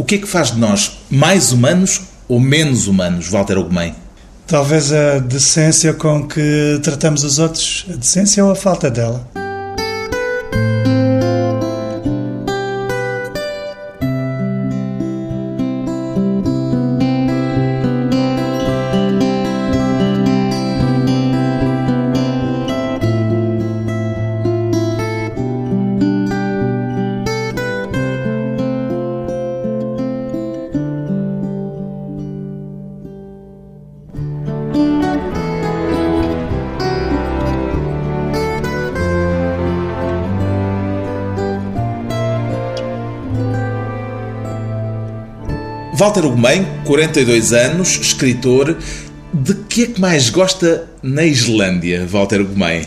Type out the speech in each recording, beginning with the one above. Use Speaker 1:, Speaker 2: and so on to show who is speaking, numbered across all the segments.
Speaker 1: O que é que faz de nós mais humanos ou menos humanos, Walter Ogumem?
Speaker 2: Talvez a decência com que tratamos os outros, a decência ou a falta dela.
Speaker 1: Walter Ugumem, 42 anos, escritor. De que é que mais gosta na Islândia, Walter Ugumem?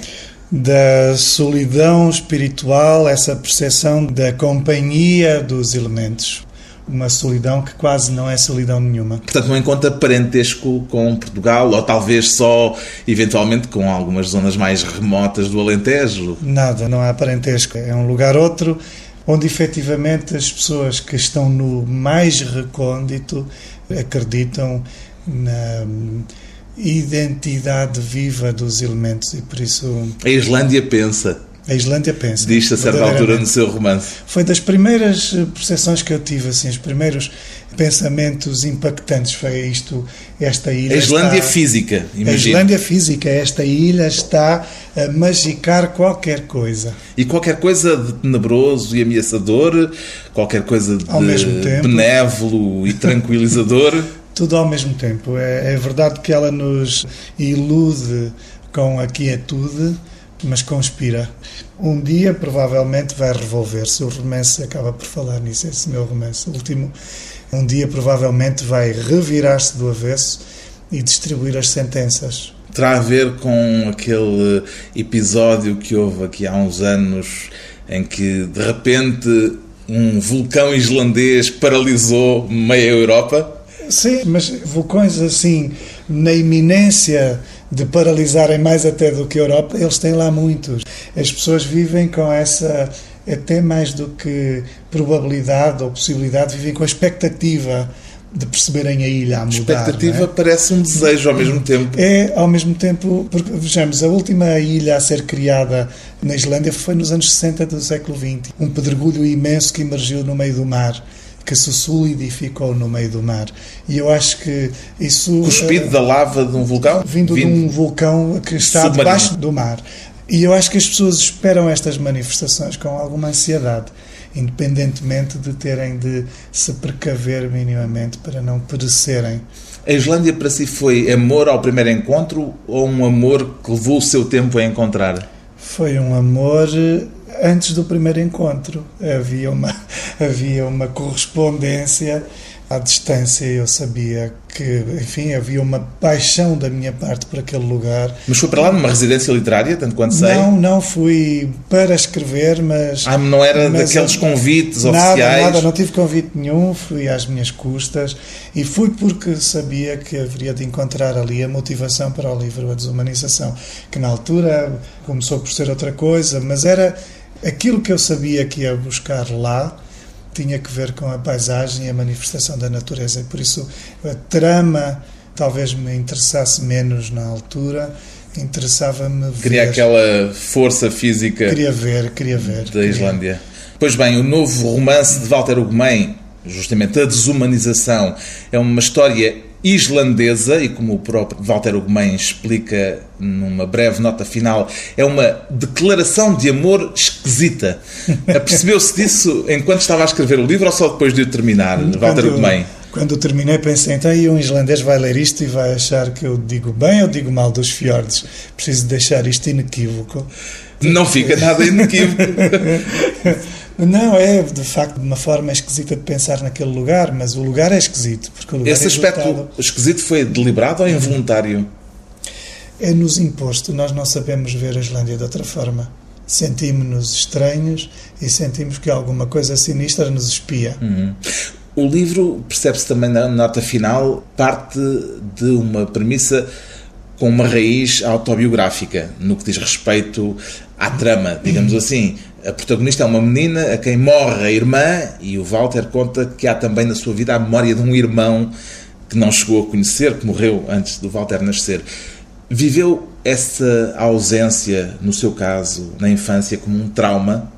Speaker 2: Da solidão espiritual, essa percepção da companhia dos elementos. Uma solidão que quase não é solidão nenhuma.
Speaker 1: Portanto, não encontra parentesco com Portugal, ou talvez só, eventualmente, com algumas zonas mais remotas do Alentejo?
Speaker 2: Nada, não há parentesco. É um lugar outro onde efetivamente as pessoas que estão no mais recôndito acreditam na identidade viva dos elementos e por isso
Speaker 1: a Islândia pensa
Speaker 2: a Islândia pensa.
Speaker 1: Diz-se a certa altura no seu romance.
Speaker 2: Foi das primeiras percepções que eu tive, assim, os primeiros pensamentos impactantes. Foi isto, esta ilha.
Speaker 1: A Islândia
Speaker 2: está,
Speaker 1: física, imagina.
Speaker 2: A Islândia física, esta ilha está a magicar qualquer coisa.
Speaker 1: E qualquer coisa de tenebroso e ameaçador, qualquer coisa de benévolo e tranquilizador.
Speaker 2: Tudo ao mesmo tempo. É, é verdade que ela nos ilude com a quietude mas conspira. Um dia, provavelmente, vai revolver-se. O romance acaba por falar nisso, esse meu romance último. Um dia, provavelmente, vai revirar-se do avesso e distribuir as sentenças.
Speaker 1: Terá a ver com aquele episódio que houve aqui há uns anos em que, de repente, um vulcão islandês paralisou meia Europa?
Speaker 2: Sim, mas vulcões assim, na iminência de paralisarem mais até do que a Europa, eles têm lá muitos. As pessoas vivem com essa, até mais do que probabilidade ou possibilidade, vivem com a expectativa de perceberem a ilha a mudar.
Speaker 1: Expectativa
Speaker 2: é?
Speaker 1: parece um desejo ao mesmo tempo.
Speaker 2: É, ao mesmo tempo, porque vejamos, a última ilha a ser criada na Islândia foi nos anos 60 do século XX. Um pedregulho imenso que emergiu no meio do mar que se solidificou no meio do mar. E eu acho que isso.
Speaker 1: Cuspido uh, da lava de um vulcão?
Speaker 2: Vindo, vindo, de um vulcão que está submarino. debaixo do mar. E eu acho que as pessoas esperam estas manifestações com alguma ansiedade, independentemente de terem de se precaver minimamente para não perecerem.
Speaker 1: A Islândia para si foi amor ao primeiro encontro ou um amor que levou o seu tempo a encontrar?
Speaker 2: Foi um amor antes do primeiro encontro. Havia uma, havia uma correspondência à distância. Eu sabia que, enfim, havia uma paixão da minha parte por aquele lugar.
Speaker 1: Mas foi para lá numa residência literária, tanto quanto sei?
Speaker 2: Não, não fui para escrever, mas.
Speaker 1: Ah, não era daqueles convites
Speaker 2: nada,
Speaker 1: oficiais?
Speaker 2: Nada, não tive convite nenhum, fui às minhas custas e fui porque sabia que haveria de encontrar ali a motivação para o livro A Desumanização, que na altura começou por ser outra coisa, mas era aquilo que eu sabia que ia buscar lá tinha que ver com a paisagem e a manifestação da natureza. E por isso a trama talvez me interessasse menos na altura, interessava-me ver.
Speaker 1: Queria aquela força física.
Speaker 2: Queria ver, queria ver.
Speaker 1: Da Islândia. Pois bem, o novo romance de Walter Ugumem, justamente a desumanização, é uma história islandesa e como o próprio Walter Ugumem explica numa breve nota final, é uma declaração de amor esquisita. Apercebeu-se disso enquanto estava a escrever o livro ou só depois de o terminar, quando, Walter Ugumem?
Speaker 2: Quando terminei pensei, então e um islandês vai ler isto e vai achar que eu digo bem ou digo mal dos fiordes. Preciso deixar isto inequívoco.
Speaker 1: Não fica nada inequívoco.
Speaker 2: Não, é de facto uma forma esquisita de pensar naquele lugar, mas o lugar é esquisito. Porque
Speaker 1: Esse
Speaker 2: é
Speaker 1: aspecto esquisito foi deliberado ou involuntário?
Speaker 2: É-nos imposto, nós não sabemos ver a Islândia de outra forma. Sentimos-nos estranhos e sentimos que alguma coisa sinistra nos espia.
Speaker 1: Uhum. O livro, percebe-se também na nota final, parte de uma premissa com uma raiz autobiográfica no que diz respeito à trama, digamos assim. A protagonista é uma menina a quem morre a irmã e o Walter conta que há também na sua vida a memória de um irmão que não chegou a conhecer, que morreu antes do Walter nascer. Viveu essa ausência, no seu caso, na infância, como um trauma?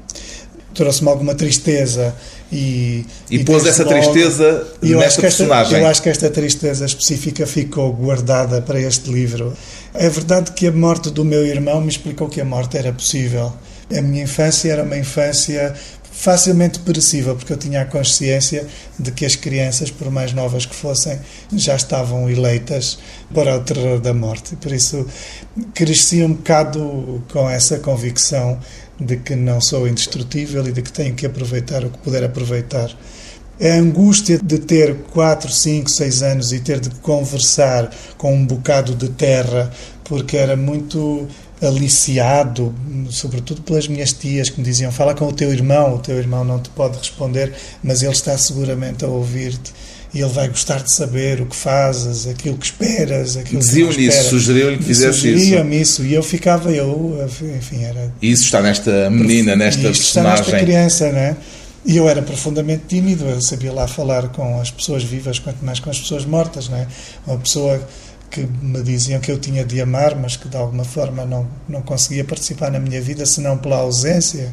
Speaker 2: Trouxe-me alguma tristeza e,
Speaker 1: e, e pôs essa logo, tristeza nesta personagem.
Speaker 2: Esta, eu acho que esta tristeza específica ficou guardada para este livro. É verdade que a morte do meu irmão me explicou que a morte era possível. A minha infância era uma infância facilmente perecível, porque eu tinha a consciência de que as crianças, por mais novas que fossem, já estavam eleitas para o terror da morte. Por isso cresci um bocado com essa convicção de que não sou indestrutível e de que tenho que aproveitar o que puder aproveitar. A angústia de ter 4, 5, 6 anos e ter de conversar com um bocado de terra, porque era muito aliciado, sobretudo pelas minhas tias que me diziam: fala com o teu irmão, o teu irmão não te pode responder, mas ele está seguramente a ouvir-te e ele vai gostar de saber o que fazes, aquilo que esperas, aquilo
Speaker 1: Diziam
Speaker 2: que
Speaker 1: isso, sugeriam-lhe que fizesse isso.
Speaker 2: Sugeriam-me isso e eu ficava, eu, enfim, era.
Speaker 1: E isso está nesta menina, nesta
Speaker 2: isto
Speaker 1: personagem.
Speaker 2: Está nesta criança, não é? E eu era profundamente tímido, eu sabia lá falar com as pessoas vivas, quanto mais com as pessoas mortas, não é? Uma pessoa que me diziam que eu tinha de amar, mas que de alguma forma não, não conseguia participar na minha vida senão pela ausência.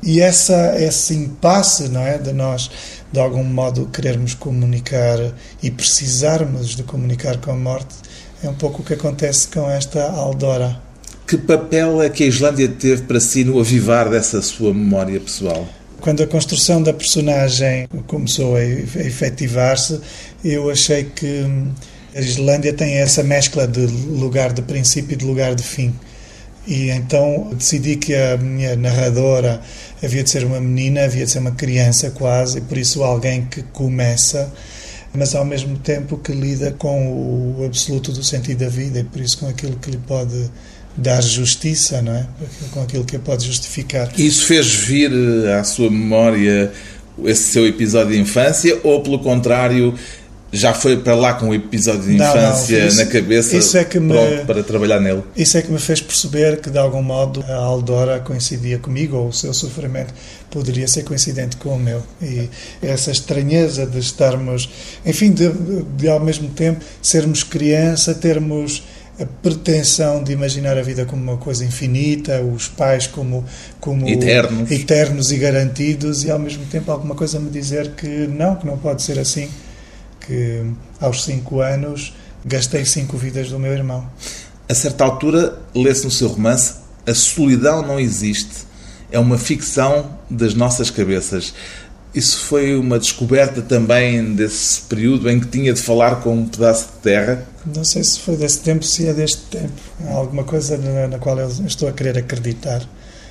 Speaker 2: E essa, esse impasse, não é? De nós, de algum modo, querermos comunicar e precisarmos de comunicar com a morte, é um pouco o que acontece com esta Aldora.
Speaker 1: Que papel é que a Islândia teve para si no avivar dessa sua memória pessoal?
Speaker 2: Quando a construção da personagem começou a efetivar-se, eu achei que a Islândia tem essa mescla de lugar de princípio e de lugar de fim. E então decidi que a minha narradora havia de ser uma menina, havia de ser uma criança quase, e por isso alguém que começa, mas ao mesmo tempo que lida com o absoluto do sentido da vida, e por isso com aquilo que lhe pode dar justiça, não é? Com aquilo que a pode justificar.
Speaker 1: Isso fez vir eh, à sua memória esse seu episódio de infância, ou pelo contrário já foi para lá com o episódio de infância não, não, isso, na cabeça isso é que me, para trabalhar nele?
Speaker 2: Isso é que me fez perceber que, de algum modo, a Aldora coincidia comigo, ou o seu sofrimento poderia ser coincidente com o meu. E essa estranheza de estarmos, enfim, de, de ao mesmo tempo sermos criança, termos a pretensão de imaginar a vida como uma coisa infinita, os pais como, como
Speaker 1: eternos.
Speaker 2: eternos e garantidos, e ao mesmo tempo alguma coisa me dizer que não, que não pode ser assim que aos cinco anos gastei cinco vidas do meu irmão.
Speaker 1: A certa altura, lê-se no seu romance A solidão não existe. É uma ficção das nossas cabeças. Isso foi uma descoberta também desse período em que tinha de falar com um pedaço de terra?
Speaker 2: Não sei se foi desse tempo, se é deste tempo. Há alguma coisa na, na qual eu estou a querer acreditar.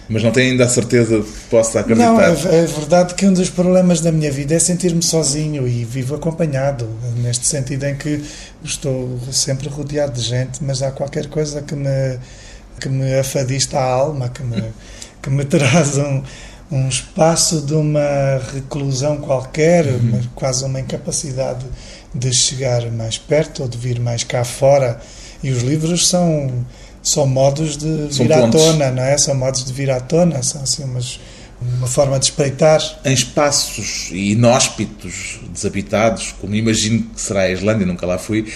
Speaker 1: Mas não tem ainda a certeza de que possa acreditar?
Speaker 2: Não, é, é verdade que um dos problemas da minha vida é sentir-me sozinho e vivo acompanhado, neste sentido em que estou sempre rodeado de gente, mas há qualquer coisa que me, que me afadista a alma, que me, que me traz um, um espaço de uma reclusão qualquer, uhum. quase uma incapacidade de chegar mais perto ou de vir mais cá fora. E os livros são são modos de vir à tona, não é? São modos de vir à tona, são assim umas, uma forma de espreitar.
Speaker 1: Em espaços inóspitos, desabitados, como imagino que será a Islândia, nunca lá fui,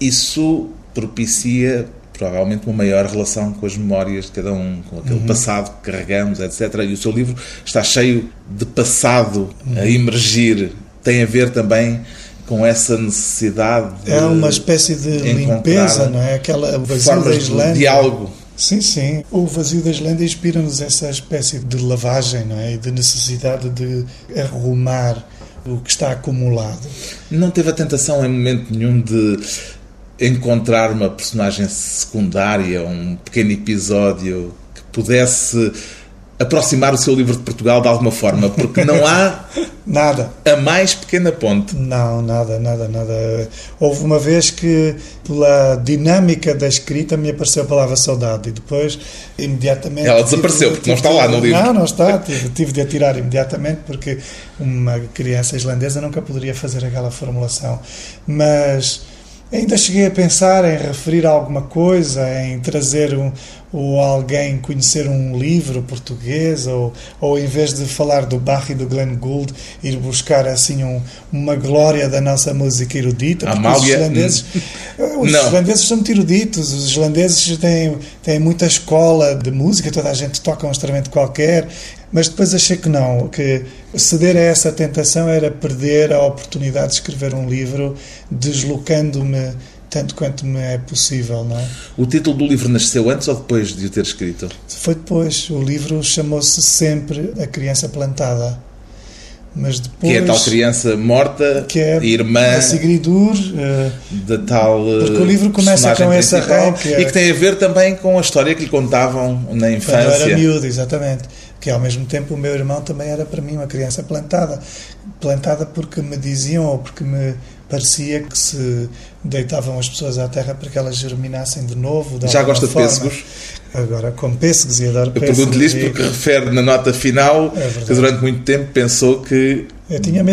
Speaker 1: isso propicia provavelmente uma maior relação com as memórias de cada um, com aquele uhum. passado que carregamos, etc. E o seu livro está cheio de passado uhum. a emergir. Tem a ver também com essa necessidade de
Speaker 2: É uma espécie de limpeza, não é? Aquela vazio da Islândia.
Speaker 1: De diálogo.
Speaker 2: Sim, sim. O vazio da Islândia inspira-nos essa espécie de lavagem, não é? De necessidade de arrumar o que está acumulado.
Speaker 1: Não teve a tentação em momento nenhum de encontrar uma personagem secundária, um pequeno episódio que pudesse aproximar o seu livro de Portugal de alguma forma, porque não há
Speaker 2: nada.
Speaker 1: A mais pequena ponte.
Speaker 2: Não, nada, nada, nada. Houve uma vez que, pela dinâmica da escrita, me apareceu a palavra saudade e depois, imediatamente.
Speaker 1: Ela desapareceu, porque não está lá no livro.
Speaker 2: Não, não está. Tive, tive de a tirar imediatamente, porque uma criança islandesa nunca poderia fazer aquela formulação. Mas Ainda cheguei a pensar em referir alguma coisa, em trazer um, ou alguém conhecer um livro português, ou, ou em vez de falar do Bach e do Glenn Gould, ir buscar assim um, uma glória da nossa música erudita.
Speaker 1: Porque Amália... os
Speaker 2: islandeses, os islandeses são muito eruditos, os islandeses têm, têm muita escola de música, toda a gente toca um instrumento qualquer, mas depois achei que não, que ceder a essa tentação era perder a oportunidade de escrever um livro, deslocando-me tanto quanto me é possível, não é?
Speaker 1: O título do livro nasceu antes ou depois de o ter escrito?
Speaker 2: Foi depois. O livro chamou-se sempre A Criança Plantada. Mas depois,
Speaker 1: que é a tal criança morta,
Speaker 2: que é
Speaker 1: irmã
Speaker 2: a Sigridur,
Speaker 1: uh, da tal.
Speaker 2: Porque o livro começa com esse arranque.
Speaker 1: E que tem a ver também com a história que lhe contavam na infância.
Speaker 2: Quando era miúdo, exatamente que ao mesmo tempo o meu irmão também era para mim uma criança plantada. Plantada porque me diziam ou porque me parecia que se deitavam as pessoas à terra para que elas germinassem de novo.
Speaker 1: De Já gosta de
Speaker 2: forma.
Speaker 1: pêssegos?
Speaker 2: Agora, como pêssegos e adoro
Speaker 1: Eu
Speaker 2: pêssegos.
Speaker 1: pergunto-lhe isso porque refere na nota final é que durante muito tempo pensou que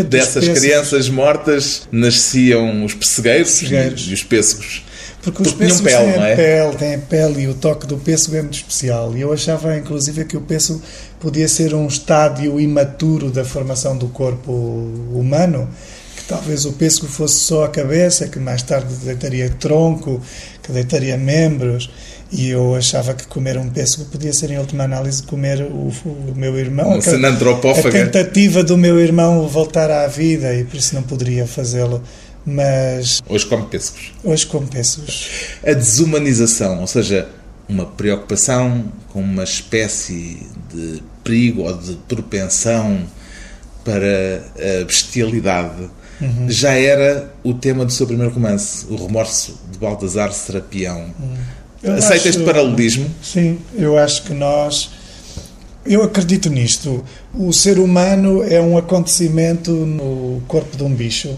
Speaker 1: dessas crianças mortas nasciam os pessegueiros, e os pêssegos.
Speaker 2: Porque os pêssegos pele, têm, é? pele, têm pele e o toque do pêssego é muito especial. E eu achava, inclusive, que o pêssego podia ser um estádio imaturo da formação do corpo humano, que talvez o pêssego fosse só a cabeça, que mais tarde deitaria tronco, que deitaria membros. E eu achava que comer um pêssego podia ser, em última análise, comer o, o meu irmão.
Speaker 1: A,
Speaker 2: a tentativa do meu irmão voltar à vida e por isso não poderia fazê-lo mas...
Speaker 1: Hoje come pêssegos.
Speaker 2: Hoje come pêssegos.
Speaker 1: A desumanização, ou seja, uma preocupação com uma espécie de perigo ou de propensão para a bestialidade, uhum. já era o tema do seu primeiro romance, O Remorso de Baltasar Serapião. Uhum. Aceita acho, este paralelismo?
Speaker 2: Sim, eu acho que nós... Eu acredito nisto. O ser humano é um acontecimento no corpo de um bicho.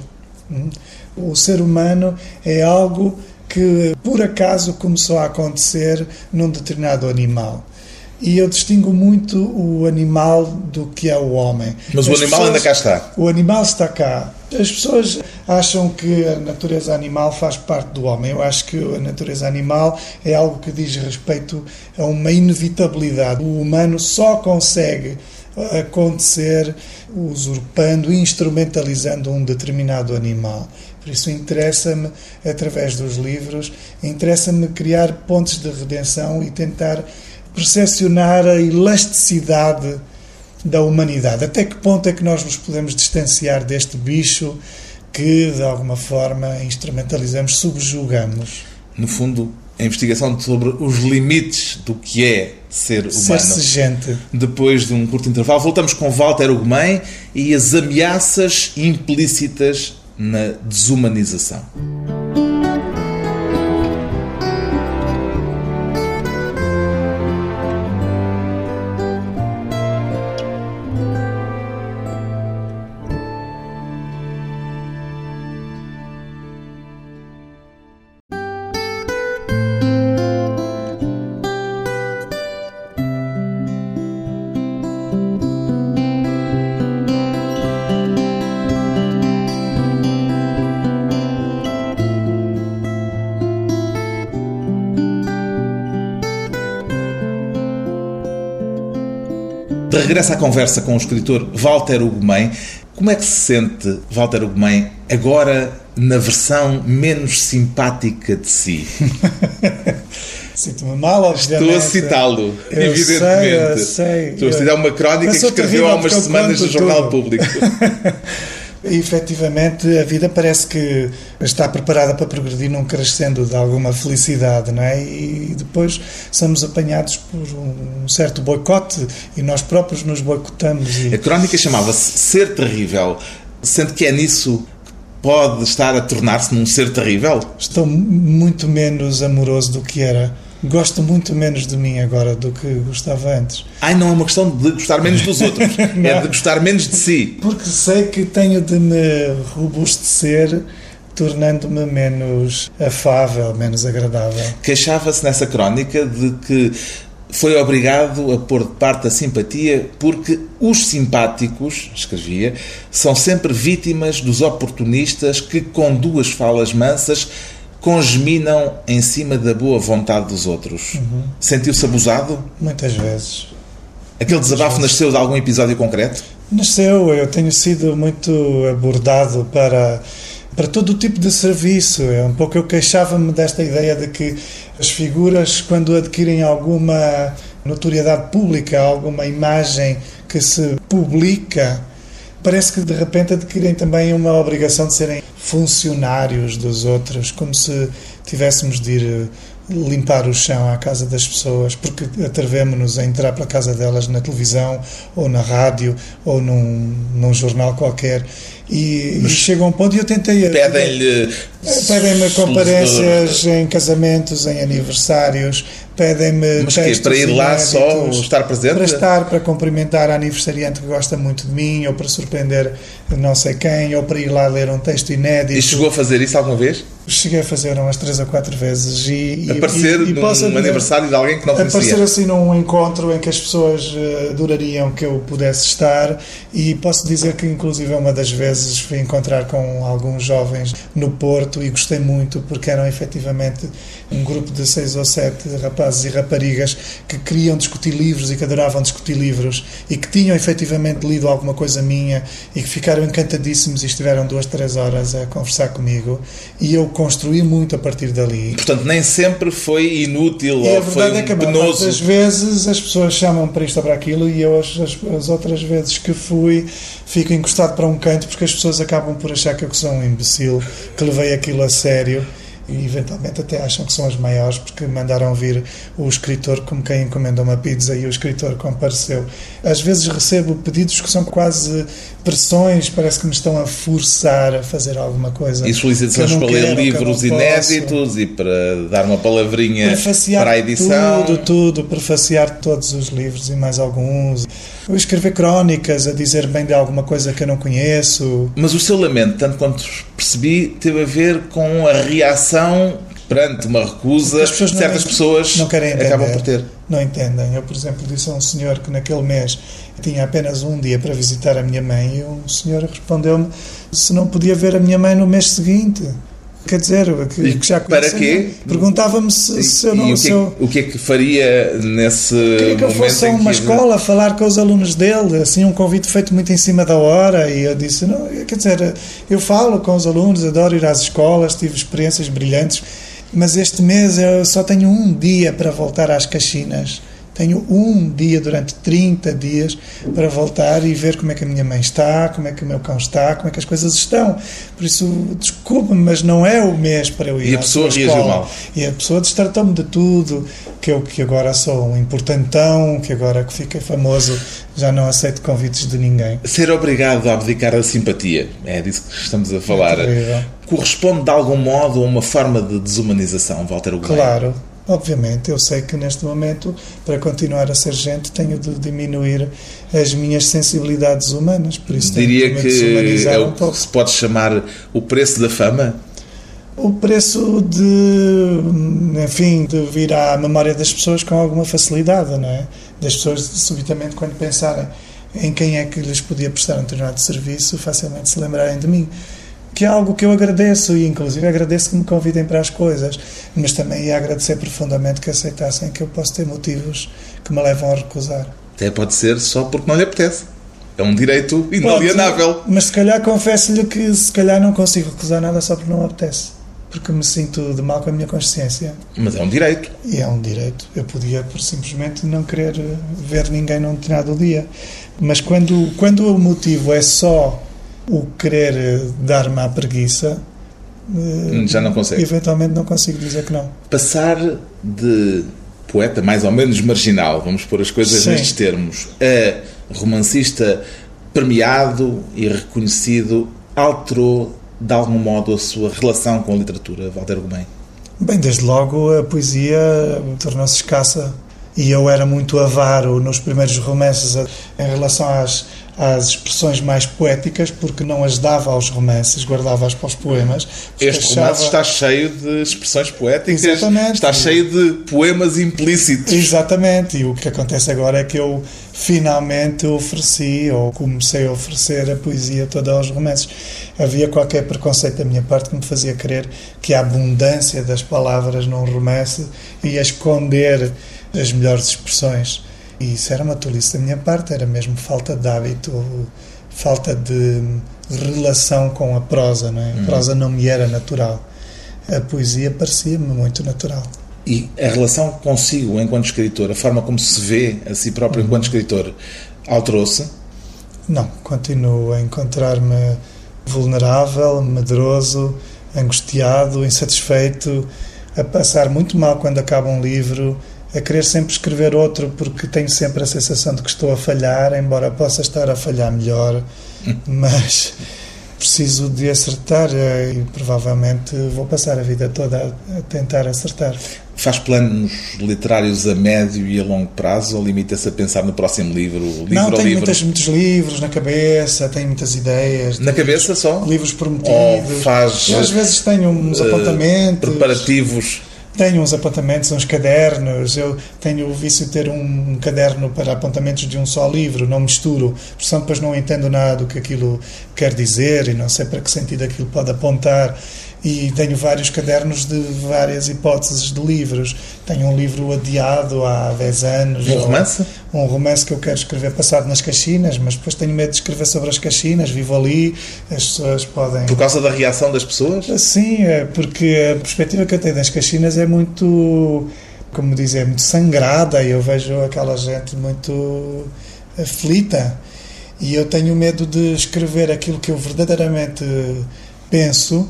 Speaker 2: Hum? O ser humano é algo que por acaso começou a acontecer num determinado animal. E eu distingo muito o animal do que é o homem.
Speaker 1: Mas As o animal pessoas, ainda cá está.
Speaker 2: O animal está cá. As pessoas acham que a natureza animal faz parte do homem. Eu acho que a natureza animal é algo que diz respeito a uma inevitabilidade. O humano só consegue acontecer usurpando, instrumentalizando um determinado animal. Por isso interessa-me, através dos livros, interessa-me criar pontos de redenção e tentar percepcionar a elasticidade da humanidade. Até que ponto é que nós nos podemos distanciar deste bicho que, de alguma forma, instrumentalizamos, subjugamos?
Speaker 1: No fundo, a investigação sobre os limites do que é ser humano.
Speaker 2: Ser gente.
Speaker 1: Depois de um curto intervalo, voltamos com Walter Ugumem e as ameaças implícitas na desumanização. À conversa com o escritor Walter Ugumem. Como é que se sente, Walter Ugumem, agora na versão menos simpática de si?
Speaker 2: Sinto-me mal, obviamente.
Speaker 1: Estou a citá-lo, evidentemente.
Speaker 2: Sei, sei.
Speaker 1: Estou a citar uma crónica que escreveu há umas semanas no Jornal tudo. Público.
Speaker 2: E, efetivamente, a vida parece que está preparada para progredir num crescendo de alguma felicidade, não é? E depois somos apanhados por um certo boicote e nós próprios nos boicotamos. E...
Speaker 1: A crónica chamava-se Ser Terrível. Sente que é nisso que pode estar a tornar-se num ser terrível?
Speaker 2: Estou muito menos amoroso do que era gosto muito menos de mim agora do que gostava antes.
Speaker 1: Ai, não é uma questão de gostar menos dos outros, é de gostar menos de si.
Speaker 2: Porque sei que tenho de me robustecer tornando-me menos afável, menos agradável.
Speaker 1: Queixava-se nessa crónica de que foi obrigado a pôr de parte a simpatia porque os simpáticos, escrevia, são sempre vítimas dos oportunistas que, com duas falas mansas, congeminam em cima da boa vontade dos outros. Uhum. Sentiu-se abusado?
Speaker 2: Muitas vezes.
Speaker 1: Aquele Muitas desabafo vezes. nasceu de algum episódio concreto?
Speaker 2: Nasceu, eu tenho sido muito abordado para para todo o tipo de serviço. É um pouco eu queixava-me desta ideia de que as figuras, quando adquirem alguma notoriedade pública, alguma imagem que se publica, parece que de repente adquirem também uma obrigação de serem funcionários dos outros, como se tivéssemos de ir eh, limpar o chão à casa das pessoas, porque atrevemos-nos a entrar para a casa delas na televisão, ou na rádio, ou num, num jornal qualquer. E, e chega um ponto e eu tentei.
Speaker 1: Pedem-lhe.
Speaker 2: Pedem-me comparências em casamentos, em aniversários, pedem-me.
Speaker 1: Mas que, para ir lá só estar presente?
Speaker 2: Para estar, para cumprimentar a aniversariante que gosta muito de mim, ou para surpreender não sei quem, ou para ir lá ler um texto inédito.
Speaker 1: E chegou a fazer isso alguma vez?
Speaker 2: Cheguei a fazer umas três ou quatro vezes. E,
Speaker 1: aparecer e, e num aniversário de alguém que não conhecia?
Speaker 2: Aparecer assim num encontro em que as pessoas uh, adorariam que eu pudesse estar e posso dizer que inclusive uma das vezes fui encontrar com alguns jovens no Porto e gostei muito porque eram efetivamente um grupo de seis ou sete rapazes e raparigas que queriam discutir livros e que adoravam discutir livros e que tinham efetivamente lido alguma coisa minha e que ficaram encantadíssimos e estiveram duas, três horas a conversar comigo e eu construí muito a partir dali.
Speaker 1: Portanto, nem sempre foi inútil e ou foi é que penoso.
Speaker 2: Às vezes as pessoas chamam para isto ou para aquilo e eu as, as, outras vezes que fui fico encostado para um canto porque as pessoas acabam por achar que eu sou um imbecil, que levei aquilo a sério e eventualmente até acham que são as maiores porque mandaram vir o escritor como quem encomenda uma pizza e o escritor compareceu. Às vezes recebo pedidos que são quase pressões, parece que me estão a forçar a fazer alguma coisa.
Speaker 1: E solicitações para ler livros inéditos e para dar uma palavrinha para a edição.
Speaker 2: Tudo, tudo, prefaciar todos os livros e mais alguns. Eu escrever crónicas a dizer bem de alguma coisa que eu não conheço.
Speaker 1: Mas o seu lamento, tanto quanto percebi, teve a ver com a reação perante uma recusa que certas pessoas
Speaker 2: não querem entender,
Speaker 1: acabam por ter.
Speaker 2: Não entendem. Eu, por exemplo, disse a um senhor que naquele mês tinha apenas um dia para visitar a minha mãe e o senhor respondeu-me se não podia ver a minha mãe no mês seguinte. Quer dizer, que, que já
Speaker 1: Para quê?
Speaker 2: Perguntava-me se, se, eu não.
Speaker 1: E o, que,
Speaker 2: eu,
Speaker 1: o que é que faria nesse.
Speaker 2: Queria que eu fosse a uma escola falar com os alunos dele, assim, um convite feito muito em cima da hora. E eu disse: não, quer dizer, eu falo com os alunos, adoro ir às escolas, tive experiências brilhantes mas este mês eu só tenho um dia para voltar às Caxinas. Tenho um dia durante 30 dias para voltar e ver como é que a minha mãe está, como é que o meu cão está, como é que as coisas estão. Por isso, desculpa-me, mas não é o mês para eu ir
Speaker 1: E a pessoa reagiu mal.
Speaker 2: E a pessoa destratou-me de tudo, que eu que agora sou um importantão, que agora que fiquei famoso, já não aceito convites de ninguém.
Speaker 1: Ser obrigado a abdicar da simpatia, é disso que estamos a falar. É corresponde de algum modo a uma forma de desumanização, Walter Ugumem?
Speaker 2: Claro, Obviamente, eu sei que neste momento, para continuar a ser gente, tenho de diminuir as minhas sensibilidades humanas. Por isso
Speaker 1: Diria que é o um que se pode chamar o preço da fama?
Speaker 2: O preço de, enfim, de vir à memória das pessoas com alguma facilidade, não é? Das pessoas, subitamente, quando pensarem em quem é que lhes podia prestar um determinado serviço, facilmente se lembrarem de mim que é algo que eu agradeço e inclusive agradeço que me convidem para as coisas, mas também ia agradecer profundamente que aceitassem que eu posso ter motivos que me levam a recusar.
Speaker 1: Até pode ser só porque não lhe apetece. É um direito inalienável.
Speaker 2: Pode, mas se calhar confesso-lhe que se calhar não consigo recusar nada só porque não me apetece. Porque me sinto de mal com a minha consciência.
Speaker 1: Mas é um direito.
Speaker 2: E é um direito. Eu podia por simplesmente não querer ver ninguém num determinado dia. Mas quando, quando o motivo é só o querer eh, dar-me à preguiça,
Speaker 1: eh, já não consigo.
Speaker 2: Eventualmente não consigo dizer que não.
Speaker 1: Passar de poeta mais ou menos marginal, vamos pôr as coisas Sim. nestes termos, a romancista premiado e reconhecido, alterou de algum modo a sua relação com a literatura, Walter Gomem?
Speaker 2: Bem, desde logo a poesia tornou-se escassa e eu era muito avaro nos primeiros romances em relação às, às expressões mais poéticas, porque não as dava aos romances, guardava-as para os poemas.
Speaker 1: Este achava... romance está cheio de expressões poéticas,
Speaker 2: Exatamente.
Speaker 1: está cheio de poemas implícitos.
Speaker 2: Exatamente, e o que acontece agora é que eu finalmente ofereci, ou comecei a oferecer a poesia toda aos romances. Havia qualquer preconceito da minha parte que me fazia crer que a abundância das palavras num romance ia esconder as melhores expressões. E isso era uma tolice da minha parte, era mesmo falta de hábito, falta de relação com a prosa. Não é? A uhum. prosa não me era natural. A poesia parecia-me muito natural.
Speaker 1: E a relação consigo enquanto escritor, a forma como se vê a si próprio enquanto uhum. escritor, alterou-se?
Speaker 2: Não, continuo a encontrar-me vulnerável, medroso, angustiado, insatisfeito, a passar muito mal quando acaba um livro, a querer sempre escrever outro porque tenho sempre a sensação de que estou a falhar, embora possa estar a falhar melhor, mas preciso de acertar eh, e provavelmente vou passar a vida toda a tentar acertar.
Speaker 1: Faz planos literários a médio e a longo prazo ou limita-se a pensar no próximo livro? livro
Speaker 2: Não, tenho
Speaker 1: livro?
Speaker 2: Muitos, muitos livros na cabeça, tenho muitas ideias.
Speaker 1: Na cabeça só?
Speaker 2: Livros prometidos.
Speaker 1: Ou faz.
Speaker 2: às vezes tenho uns uh, apontamentos. Preparativos tenho uns apontamentos, uns cadernos. Eu tenho o vício de ter um caderno para apontamentos de um só livro, não misturo, porque senão depois não entendo nada do que aquilo quer dizer e não sei para que sentido aquilo pode apontar e tenho vários cadernos de várias hipóteses de livros. Tenho um livro adiado há 10 anos.
Speaker 1: Um romance?
Speaker 2: Um romance que eu quero escrever passado nas Caxinas, mas depois tenho medo de escrever sobre as Caxinas, vivo ali, as pessoas podem...
Speaker 1: Por causa da reação das pessoas?
Speaker 2: Sim, é porque a perspectiva que eu tenho das Caxinas é muito, como dizer, muito sangrada e eu vejo aquela gente muito aflita e eu tenho medo de escrever aquilo que eu verdadeiramente penso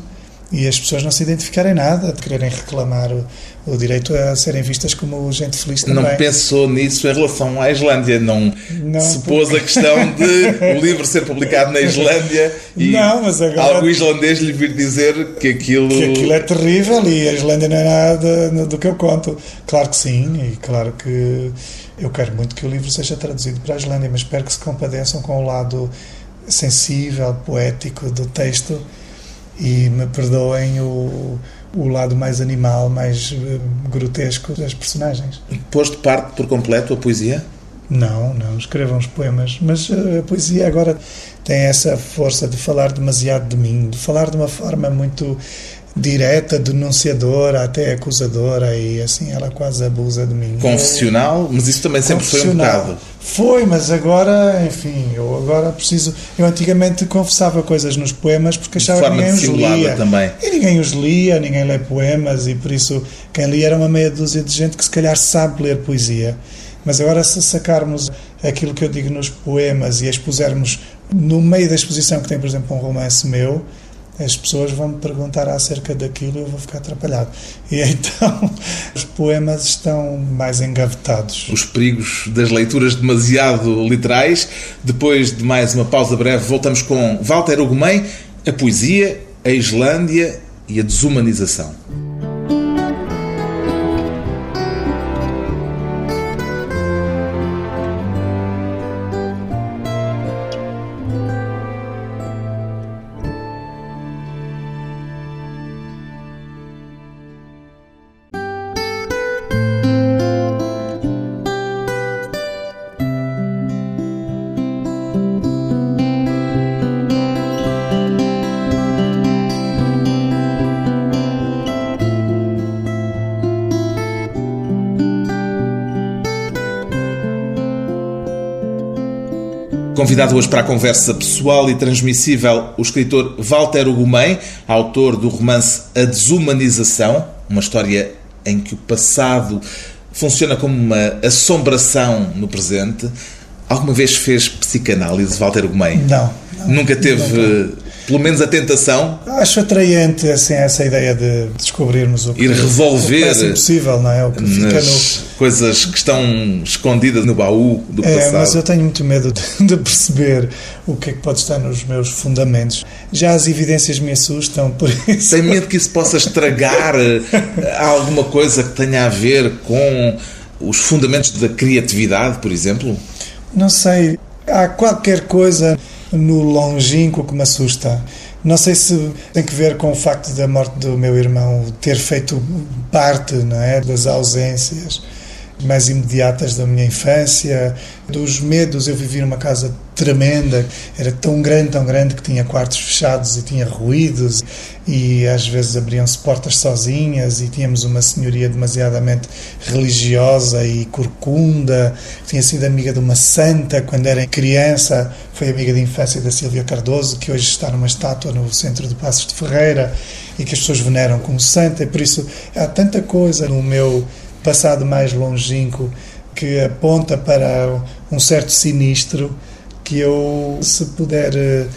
Speaker 2: e as pessoas não se identificarem nada, de quererem reclamar o, o, direito a serem vistas como gente feliz também.
Speaker 1: Não pensou nisso em relação à Islândia, não, não se pôs porque... a questão de o livro ser publicado na Islândia e
Speaker 2: não, mas agora...
Speaker 1: algo islandês lhe vir dizer que aquilo...
Speaker 2: Que aquilo é terrível e a Islândia não é nada do que eu conto. Claro que sim, e claro que eu quero muito que o livro seja traduzido para a Islândia, mas espero que se compadeçam com o lado sensível, poético do texto e me perdoem o, o lado mais animal, mais uh, grotesco das personagens.
Speaker 1: Pôs de parte por completo a poesia?
Speaker 2: Não, não, escrevam os poemas, mas uh, a poesia agora tem essa força de falar demasiado de mim, de falar de uma forma muito direta, denunciadora, até acusadora, e assim ela quase abusa de mim.
Speaker 1: Confessional, mas isso também sempre foi um bocado.
Speaker 2: Foi, mas agora, enfim, eu agora preciso. Eu antigamente confessava coisas nos poemas porque achava que ninguém os lia.
Speaker 1: Também.
Speaker 2: E ninguém os lia, ninguém lê poemas, e por isso quem lia era uma meia dúzia de gente que se calhar sabe ler poesia. Mas agora, se sacarmos aquilo que eu digo nos poemas e expusermos no meio da exposição que tem, por exemplo, um romance meu, as pessoas vão me perguntar acerca daquilo e eu vou ficar atrapalhado. E então os poemas estão mais engavetados.
Speaker 1: Os perigos das leituras demasiado literais. Depois de mais uma pausa breve, voltamos com Walter Ugumem, a poesia, a Islândia e a desumanização. Convidado hoje para a conversa pessoal e transmissível, o escritor Walter Ugumem, autor do romance A Desumanização, uma história em que o passado funciona como uma assombração no presente. Alguma vez fez psicanálise, Walter Ugumem?
Speaker 2: Não, não.
Speaker 1: Nunca teve pelo menos a tentação.
Speaker 2: Acho atraente assim, essa ideia de descobrirmos o que
Speaker 1: ir revolver
Speaker 2: o que impossível, não é? O que fica no...
Speaker 1: coisas que estão escondidas no baú do é, passado.
Speaker 2: Mas eu tenho muito medo de, de, perceber o que é que pode estar nos meus fundamentos. Já as evidências me assustam, por isso.
Speaker 1: Tem medo que isso possa estragar eh, alguma coisa que tenha a ver com os fundamentos da criatividade, por exemplo?
Speaker 2: Não sei Há qualquer coisa no longínquo que me assusta. Não sei se tem que ver com o facto da morte do meu irmão ter feito parte não é, das ausências mais imediatas da minha infância, dos medos. Eu vivia numa casa tremenda, era tão grande, tão grande que tinha quartos fechados e tinha ruídos e às vezes abriam-se portas sozinhas e tínhamos uma senhoria demasiadamente religiosa e corcunda, tinha sido amiga de uma santa quando era criança, foi amiga de infância da Silvia Cardoso, que hoje está numa estátua no centro de Passos de Ferreira e que as pessoas veneram como santa, e por isso há tanta coisa no meu passado mais longínquo que aponta para um certo sinistro que eu, se puder eh,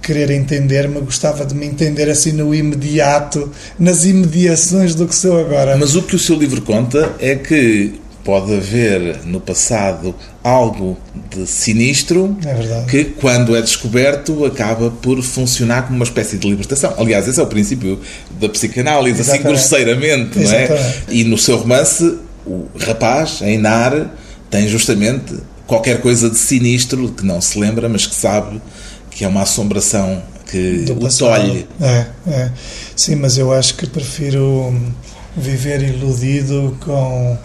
Speaker 2: querer entender-me, gostava de me entender assim no imediato, nas imediações do que sou agora.
Speaker 1: Mas o que o seu livro conta é que pode haver no passado algo de sinistro
Speaker 2: é
Speaker 1: que, quando é descoberto, acaba por funcionar como uma espécie de libertação. Aliás, esse é o princípio da psicanálise, assim Exatamente. assim grosseiramente, não é? E no seu romance, o rapaz, Einar, tem justamente qualquer coisa de sinistro que não se lembra, mas que sabe que é uma assombração que o tolhe.
Speaker 2: É, é. Sim, mas eu acho que prefiro viver iludido com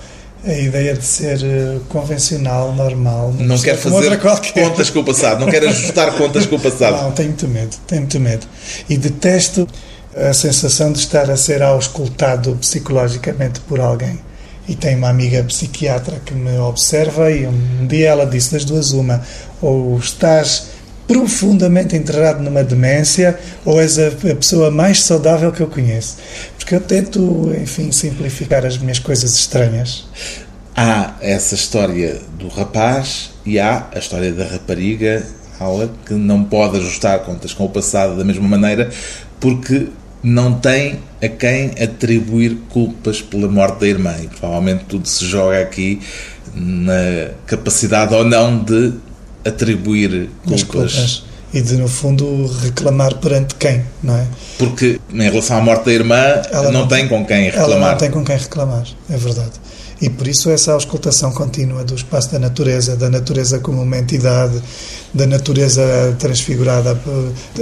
Speaker 2: a ideia de ser eh, convencional, normal.
Speaker 1: Não, não quer fazer contas com o passado, não quer ajustar contas com o passado.
Speaker 2: Não, tenho muito medo, tenho muito medo. E detesto a sensação de estar a ser auscultado psicologicamente por alguém. E tenho uma amiga psiquiatra que me observa e um dia ela disse das duas uma, ou estás profundamente enterrado numa demência ou és a, a, pessoa mais saudável que eu conheço. Porque eu tento, enfim, simplificar as minhas coisas estranhas.
Speaker 1: Há essa história do rapaz e há a história da rapariga, Aula, que não pode ajustar contas com o passado da mesma maneira porque não tem a quem atribuir culpas pela morte da irmã. E provavelmente tudo se joga aqui na capacidade ou não de atribuir culpas. culpas.
Speaker 2: E de, no fundo, reclamar perante quem, não é?
Speaker 1: Porque, em relação à morte da irmã, ela não, não tem com quem reclamar.
Speaker 2: Ela não tem com quem reclamar, é verdade. E por isso essa auscultação contínua do espaço da natureza, da natureza como uma entidade, da natureza transfigurada,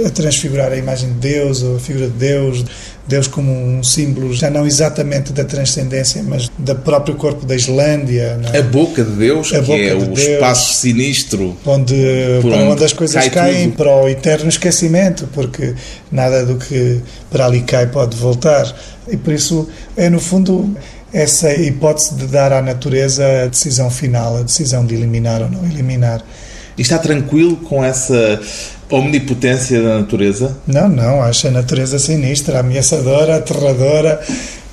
Speaker 2: a transfigurar a imagem de Deus, ou a figura de Deus, Deus como um símbolo, já não exatamente da transcendência, mas do próprio corpo da Islândia.
Speaker 1: É? A boca de Deus, a que é o Deus, espaço sinistro.
Speaker 2: Onde, onde, onde as coisas caem tudo. para o eterno esquecimento, porque nada do que para ali cai pode voltar. E por isso é, no fundo, essa hipótese de dar à natureza a decisão final, a decisão de eliminar ou não eliminar.
Speaker 1: E está tranquilo com essa omnipotência da natureza?
Speaker 2: Não, não. Acho a natureza sinistra, ameaçadora, aterradora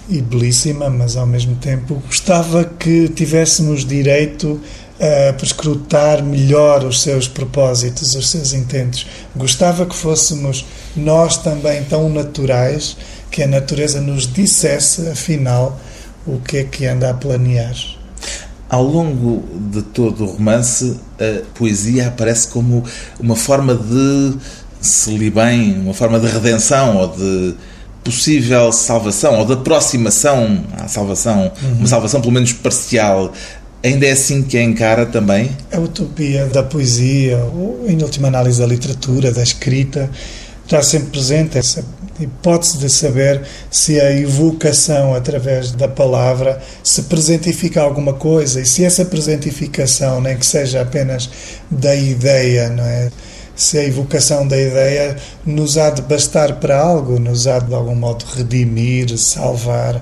Speaker 2: e belíssima, mas ao mesmo tempo gostava que tivéssemos direito a prescrutar melhor os seus propósitos, os seus intentos. Gostava que fôssemos nós também tão naturais que a natureza nos dissesse, afinal, o que é que anda a planear.
Speaker 1: Ao longo de todo o romance, a poesia aparece como uma forma de, se li bem, uma forma de redenção ou de possível salvação ou de aproximação à salvação, uhum. uma salvação pelo menos parcial. Ainda é assim que a encara também?
Speaker 2: A utopia da poesia, ou em última análise da literatura, da escrita, está sempre presente essa hipótese de saber se a evocação através da palavra se presentifica alguma coisa e se essa presentificação, nem que seja apenas da ideia, não é? Se a evocação da ideia nos há de bastar para algo, nos há de, algum modo redimir, salvar.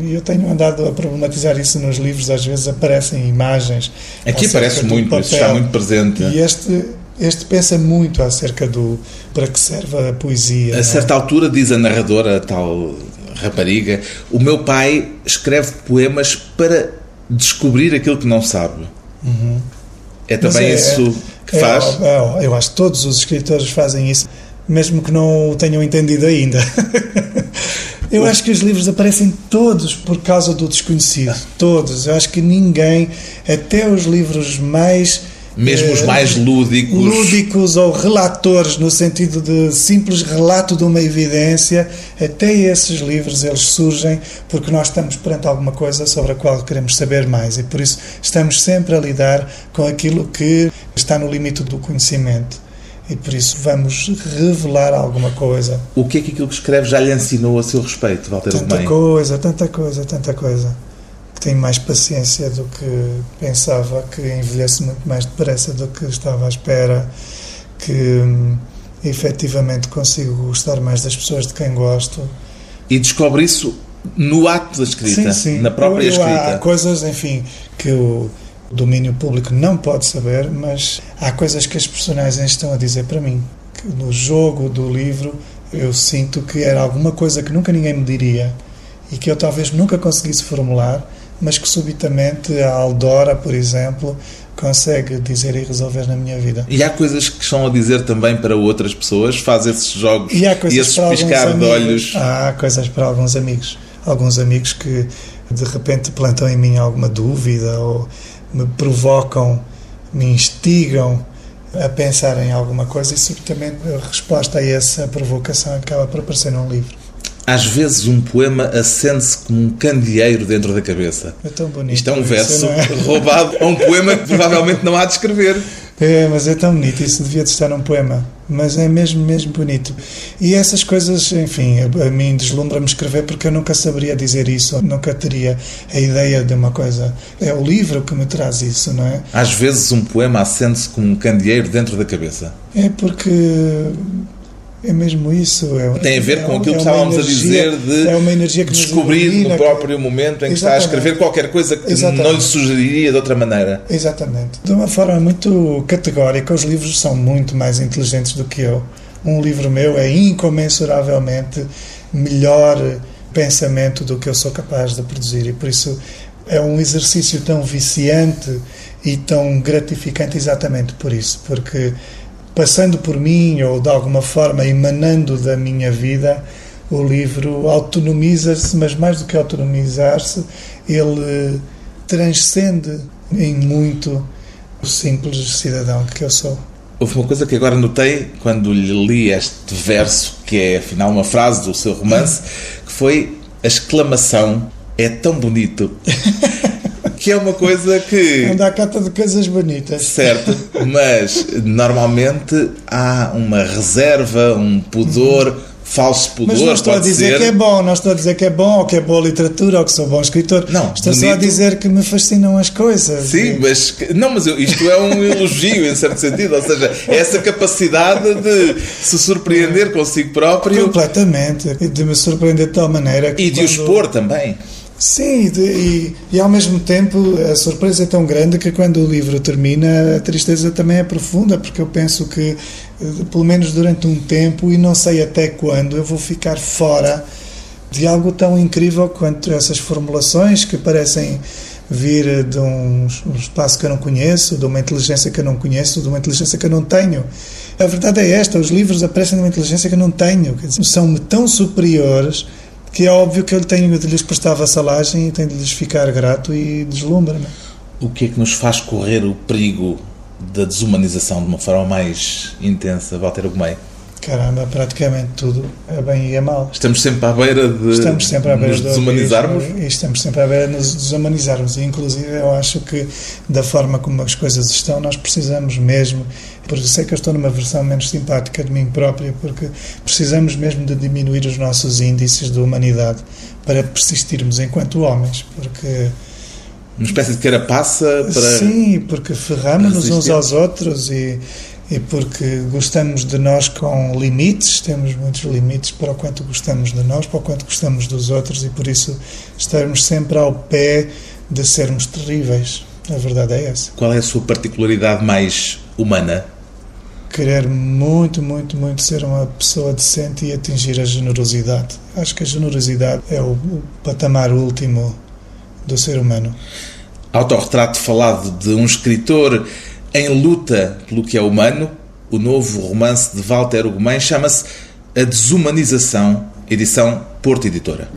Speaker 2: E eu tenho andado a problematizar isso nos livros, às vezes aparecem imagens.
Speaker 1: Aqui aparece muito, isso está muito presente.
Speaker 2: E este este pensa muito acerca do para que serve a poesia.
Speaker 1: A certa altura diz a narradora, a tal rapariga, o meu pai escreve poemas para descobrir aquilo que não sabe.
Speaker 2: Uhum.
Speaker 1: É também é, isso que é, faz?
Speaker 2: É, eu acho que todos os escritores fazem isso, mesmo que não o tenham entendido ainda. Eu acho que os livros aparecem todos por causa do desconhecido. Todos. Eu acho que ninguém, até os livros mais
Speaker 1: Mesmo os mais lúdicos.
Speaker 2: Lúdicos ou relatores, no sentido de simples relato de uma evidência, até esses livros eles surgem porque nós estamos perante alguma coisa sobre a qual queremos saber mais e por isso estamos sempre a lidar com aquilo que está no limite do conhecimento e por isso vamos revelar alguma coisa.
Speaker 1: O que é que aquilo que escreve já lhe ensinou a seu respeito, Walter
Speaker 2: Tanta coisa, tanta coisa, tanta coisa. Tenho mais paciência do que pensava, que envelheço muito mais depressa do que estava à espera, que hum, efetivamente consigo gostar mais das pessoas de quem gosto.
Speaker 1: E descobre isso no ato da escrita,
Speaker 2: sim, sim.
Speaker 1: na própria
Speaker 2: eu, eu,
Speaker 1: escrita.
Speaker 2: Há coisas, enfim, que o domínio público não pode saber, mas há coisas que as personagens estão a dizer para mim. Que no jogo do livro eu sinto que era alguma coisa que nunca ninguém me diria e que eu talvez nunca conseguisse formular mas que subitamente a Aldora, por exemplo, consegue dizer e resolver na minha vida.
Speaker 1: E há coisas que estão a dizer também para outras pessoas, faz esses jogos e, e esses piscar de olhos.
Speaker 2: Há coisas para alguns amigos. Alguns amigos que de repente plantam em mim alguma dúvida ou me provocam, me instigam a pensar em alguma coisa e subitamente a resposta a essa provocação acaba por aparecer num livro.
Speaker 1: Às vezes um poema acende-se como um candeeiro dentro da cabeça.
Speaker 2: É tão bonito.
Speaker 1: Isto é um verso é? roubado a um poema que provavelmente não há de escrever.
Speaker 2: É, mas é tão bonito, isso devia de estar num poema. Mas é mesmo, mesmo bonito. E essas coisas, enfim, a, a mim deslumbra-me escrever porque eu nunca saberia dizer isso, nunca teria a ideia de uma coisa. É o livro que me traz isso, não é?
Speaker 1: Às vezes um poema acende-se como um candeeiro dentro da cabeça.
Speaker 2: É porque é mesmo isso. É,
Speaker 1: Tem a ver com é, aquilo que estávamos energia, a dizer de
Speaker 2: é uma energia que
Speaker 1: descobrir no próprio momento em que está a escrever qualquer coisa que
Speaker 2: Exatamente.
Speaker 1: não lhe sugeriria de outra maneira.
Speaker 2: Exatamente. De uma forma muito categórica, os livros são muito mais inteligentes do que eu. Um livro meu é incomensuravelmente melhor pensamento do que eu sou capaz de produzir e por isso é um exercício tão viciante e tão gratificante exatamente por isso, porque passando por mim ou de alguma forma emanando da minha vida, o livro autonomiza-se, mas mais do que autonomizar-se, ele transcende em muito o simples cidadão que eu sou.
Speaker 1: Houve uma coisa que agora notei quando lhe li este verso, que é afinal uma frase do seu romance, que foi a exclamação: É tão bonito. que é uma coisa que.
Speaker 2: Anda à cata de coisas bonitas.
Speaker 1: Certo, mas normalmente há uma reserva, um pudor. Uhum. Falso pudor,
Speaker 2: Mas não estou a dizer
Speaker 1: ser.
Speaker 2: que é bom, não estou a dizer que é bom, ou que é boa literatura, ou que sou bom escritor.
Speaker 1: Não,
Speaker 2: estou
Speaker 1: bonito.
Speaker 2: só a dizer que me fascinam as coisas.
Speaker 1: Sim,
Speaker 2: e...
Speaker 1: mas não, mas isto é um elogio em certo sentido, ou seja, é essa capacidade de se surpreender consigo próprio.
Speaker 2: Completamente, de me surpreender de tal maneira que
Speaker 1: E de
Speaker 2: quando...
Speaker 1: o expor também.
Speaker 2: Sim, e, e, ao mesmo tempo a surpresa é tão grande que quando o livro termina a tristeza também é profunda, porque eu penso que, eh, pelo menos durante um tempo, e não sei até quando, eu vou ficar fora de algo tão incrível quanto essas formulações que parecem vir de um, um espaço que eu não conheço, de uma inteligência que eu não conheço, de uma inteligência que eu não tenho. A verdade é esta: os livros aparecem de uma inteligência que eu não tenho, dizer, são-me tão superiores que é óbvio que eu tenho de lhes prestar vassalagem e tenho de lhes ficar grato e deslumbra-me.
Speaker 1: O que é que nos faz correr o perigo da desumanização de uma forma mais intensa, Walter Agumei?
Speaker 2: Caramba, praticamente tudo é bem e é mal.
Speaker 1: Estamos sempre à beira de
Speaker 2: estamos sempre à beira
Speaker 1: nos desumanizarmos?
Speaker 2: E estamos sempre à beira de nos desumanizarmos. E, inclusive, eu acho que, da forma como as coisas estão, nós precisamos mesmo, porque sei que eu estou numa versão menos simpática de mim própria, porque precisamos mesmo de diminuir os nossos índices de humanidade para persistirmos enquanto homens, porque...
Speaker 1: Uma espécie de carapaça para...
Speaker 2: Sim, porque ferramos-nos uns aos outros e e porque gostamos de nós com limites, temos muitos limites para o quanto gostamos de nós, para o quanto gostamos dos outros e por isso estamos sempre ao pé de sermos terríveis. A verdade é essa.
Speaker 1: Qual é a sua particularidade mais humana?
Speaker 2: Querer muito, muito, muito ser uma pessoa decente e atingir a generosidade. Acho que a generosidade é o, o patamar último do ser humano.
Speaker 1: Autorretrato falado de um escritor em luta pelo que é humano, o novo romance de Walter Ugumem chama-se A Desumanização, edição Porto Editora.